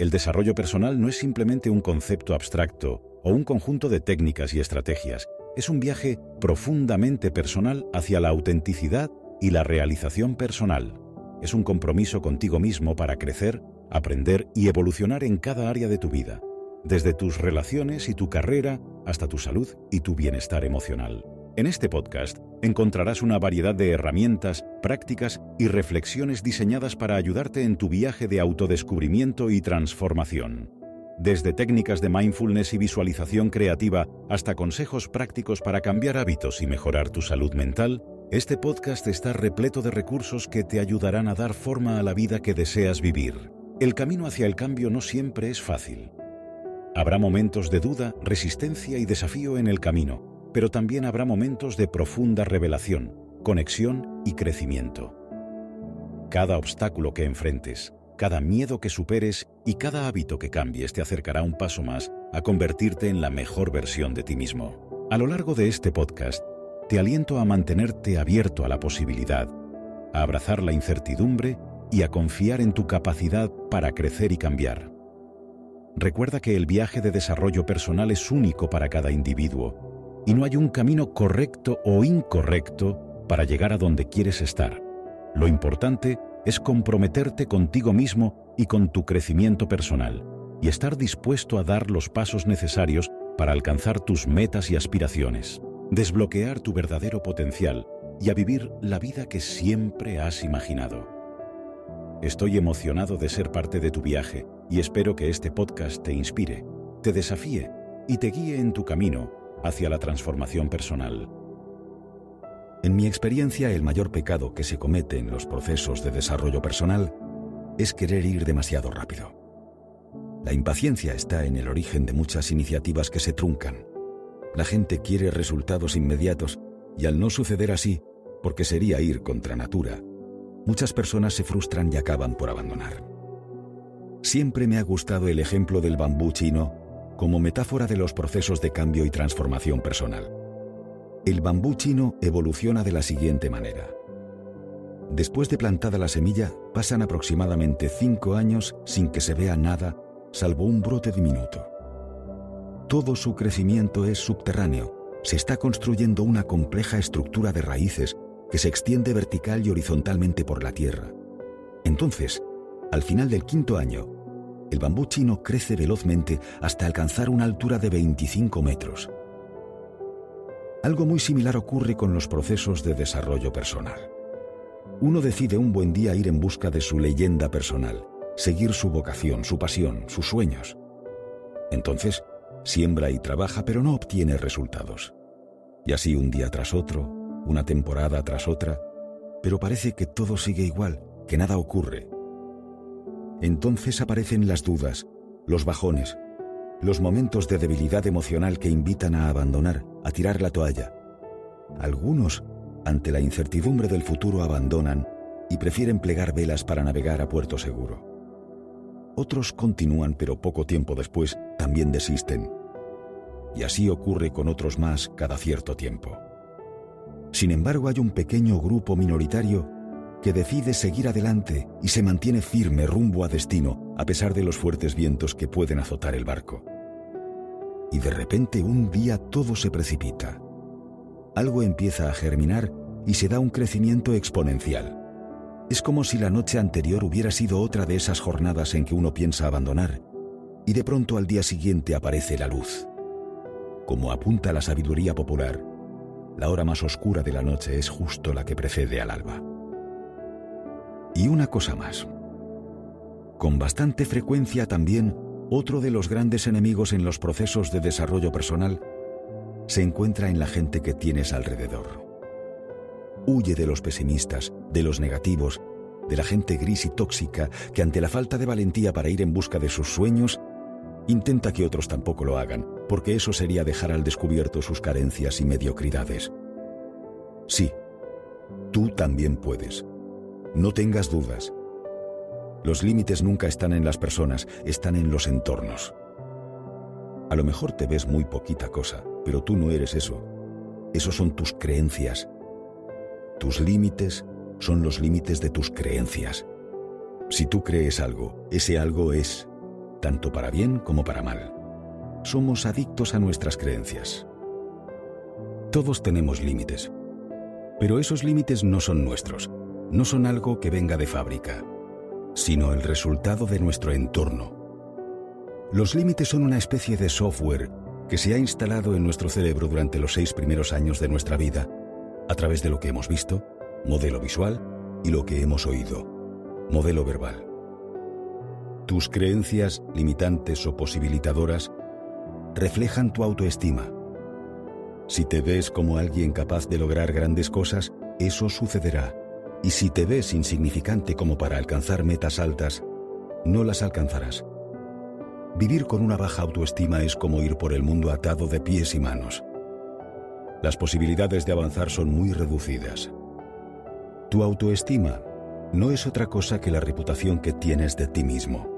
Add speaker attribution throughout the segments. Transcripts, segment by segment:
Speaker 1: El desarrollo personal no es simplemente un concepto abstracto o un conjunto de técnicas y estrategias, es un viaje profundamente personal hacia la autenticidad y la realización personal. Es un compromiso contigo mismo para crecer, aprender y evolucionar en cada área de tu vida, desde tus relaciones y tu carrera hasta tu salud y tu bienestar emocional. En este podcast encontrarás una variedad de herramientas, prácticas y reflexiones diseñadas para ayudarte en tu viaje de autodescubrimiento y transformación. Desde técnicas de mindfulness y visualización creativa hasta consejos prácticos para cambiar hábitos y mejorar tu salud mental, este podcast está repleto de recursos que te ayudarán a dar forma a la vida que deseas vivir. El camino hacia el cambio no siempre es fácil. Habrá momentos de duda, resistencia y desafío en el camino, pero también habrá momentos de profunda revelación, conexión y crecimiento. Cada obstáculo que enfrentes, cada miedo que superes y cada hábito que cambies te acercará un paso más a convertirte en la mejor versión de ti mismo. A lo largo de este podcast, te aliento a mantenerte abierto a la posibilidad, a abrazar la incertidumbre y a confiar en tu capacidad para crecer y cambiar. Recuerda que el viaje de desarrollo personal es único para cada individuo y no hay un camino correcto o incorrecto para llegar a donde quieres estar. Lo importante es comprometerte contigo mismo y con tu crecimiento personal, y estar dispuesto a dar los pasos necesarios para alcanzar tus metas y aspiraciones, desbloquear tu verdadero potencial y a vivir la vida que siempre has imaginado. Estoy emocionado de ser parte de tu viaje y espero que este podcast te inspire, te desafíe y te guíe en tu camino hacia la transformación personal. En mi experiencia, el mayor pecado que se comete en los procesos de desarrollo personal es querer ir demasiado rápido. La impaciencia está en el origen de muchas iniciativas que se truncan. La gente quiere resultados inmediatos y al no suceder así, porque sería ir contra natura, muchas personas se frustran y acaban por abandonar. Siempre me ha gustado el ejemplo del bambú chino como metáfora de los procesos de cambio y transformación personal. El bambú chino evoluciona de la siguiente manera. Después de plantada la semilla, pasan aproximadamente cinco años sin que se vea nada, salvo un brote diminuto. Todo su crecimiento es subterráneo. Se está construyendo una compleja estructura de raíces que se extiende vertical y horizontalmente por la tierra. Entonces, al final del quinto año, el bambú chino crece velozmente hasta alcanzar una altura de 25 metros. Algo muy similar ocurre con los procesos de desarrollo personal. Uno decide un buen día ir en busca de su leyenda personal, seguir su vocación, su pasión, sus sueños. Entonces, siembra y trabaja pero no obtiene resultados. Y así un día tras otro, una temporada tras otra, pero parece que todo sigue igual, que nada ocurre. Entonces aparecen las dudas, los bajones, los momentos de debilidad emocional que invitan a abandonar, a tirar la toalla. Algunos, ante la incertidumbre del futuro, abandonan y prefieren plegar velas para navegar a puerto seguro. Otros continúan, pero poco tiempo después también desisten. Y así ocurre con otros más cada cierto tiempo. Sin embargo, hay un pequeño grupo minoritario que decide seguir adelante y se mantiene firme rumbo a destino a pesar de los fuertes vientos que pueden azotar el barco. Y de repente un día todo se precipita. Algo empieza a germinar y se da un crecimiento exponencial. Es como si la noche anterior hubiera sido otra de esas jornadas en que uno piensa abandonar y de pronto al día siguiente aparece la luz. Como apunta la sabiduría popular, la hora más oscura de la noche es justo la que precede al alba. Y una cosa más. Con bastante frecuencia también, otro de los grandes enemigos en los procesos de desarrollo personal se encuentra en la gente que tienes alrededor. Huye de los pesimistas, de los negativos, de la gente gris y tóxica que ante la falta de valentía para ir en busca de sus sueños, intenta que otros tampoco lo hagan, porque eso sería dejar al descubierto sus carencias y mediocridades. Sí, tú también puedes. No tengas dudas. Los límites nunca están en las personas, están en los entornos. A lo mejor te ves muy poquita cosa, pero tú no eres eso. Esos son tus creencias. Tus límites son los límites de tus creencias. Si tú crees algo, ese algo es. tanto para bien como para mal. Somos adictos a nuestras creencias. Todos tenemos límites, pero esos límites no son nuestros, no son algo que venga de fábrica, sino el resultado de nuestro entorno. Los límites son una especie de software que se ha instalado en nuestro cerebro durante los seis primeros años de nuestra vida, a través de lo que hemos visto, modelo visual, y lo que hemos oído, modelo verbal. Tus creencias limitantes o posibilitadoras reflejan tu autoestima. Si te ves como alguien capaz de lograr grandes cosas, eso sucederá. Y si te ves insignificante como para alcanzar metas altas, no las alcanzarás. Vivir con una baja autoestima es como ir por el mundo atado de pies y manos. Las posibilidades de avanzar son muy reducidas. Tu autoestima no es otra cosa que la reputación que tienes de ti mismo.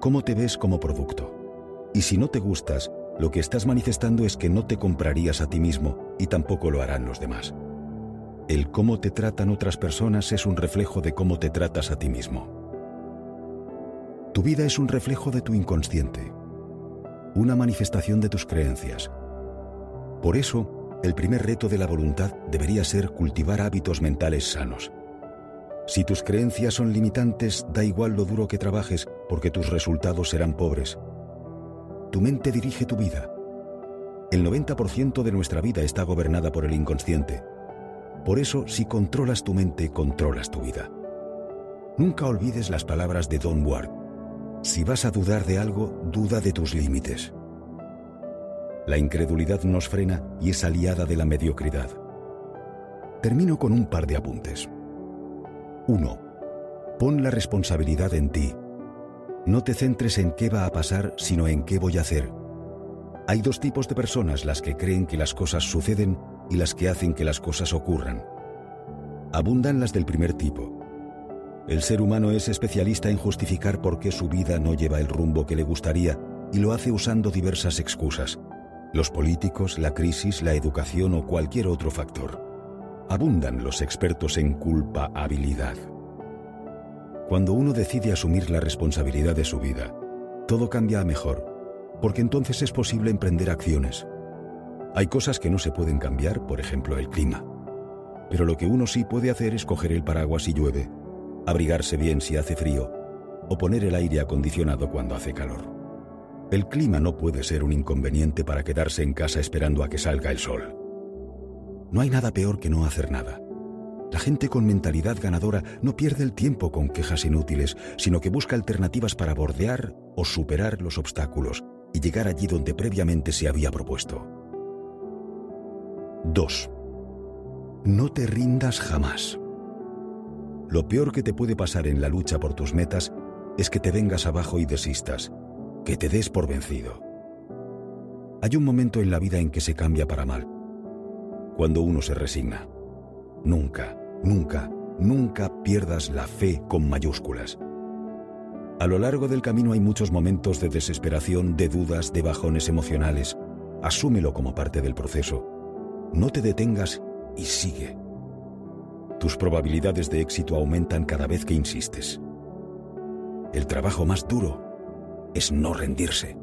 Speaker 1: ¿Cómo te ves como producto? Y si no te gustas, lo que estás manifestando es que no te comprarías a ti mismo y tampoco lo harán los demás. El cómo te tratan otras personas es un reflejo de cómo te tratas a ti mismo. Tu vida es un reflejo de tu inconsciente, una manifestación de tus creencias. Por eso, el primer reto de la voluntad debería ser cultivar hábitos mentales sanos. Si tus creencias son limitantes, da igual lo duro que trabajes, porque tus resultados serán pobres. Tu mente dirige tu vida. El 90% de nuestra vida está gobernada por el inconsciente. Por eso, si controlas tu mente, controlas tu vida. Nunca olvides las palabras de Don Ward. Si vas a dudar de algo, duda de tus límites. La incredulidad nos frena y es aliada de la mediocridad. Termino con un par de apuntes. 1. Pon la responsabilidad en ti. No te centres en qué va a pasar, sino en qué voy a hacer. Hay dos tipos de personas, las que creen que las cosas suceden y las que hacen que las cosas ocurran. Abundan las del primer tipo. El ser humano es especialista en justificar por qué su vida no lleva el rumbo que le gustaría y lo hace usando diversas excusas los políticos, la crisis, la educación o cualquier otro factor. Abundan los expertos en culpabilidad. Cuando uno decide asumir la responsabilidad de su vida, todo cambia a mejor, porque entonces es posible emprender acciones. Hay cosas que no se pueden cambiar, por ejemplo el clima. Pero lo que uno sí puede hacer es coger el paraguas si llueve, abrigarse bien si hace frío, o poner el aire acondicionado cuando hace calor. El clima no puede ser un inconveniente para quedarse en casa esperando a que salga el sol. No hay nada peor que no hacer nada. La gente con mentalidad ganadora no pierde el tiempo con quejas inútiles, sino que busca alternativas para bordear o superar los obstáculos y llegar allí donde previamente se había propuesto. 2. No te rindas jamás. Lo peor que te puede pasar en la lucha por tus metas es que te vengas abajo y desistas, que te des por vencido. Hay un momento en la vida en que se cambia para mal, cuando uno se resigna. Nunca, nunca, nunca pierdas la fe con mayúsculas. A lo largo del camino hay muchos momentos de desesperación, de dudas, de bajones emocionales. Asúmelo como parte del proceso. No te detengas y sigue. Tus probabilidades de éxito aumentan cada vez que insistes. El trabajo más duro es no rendirse.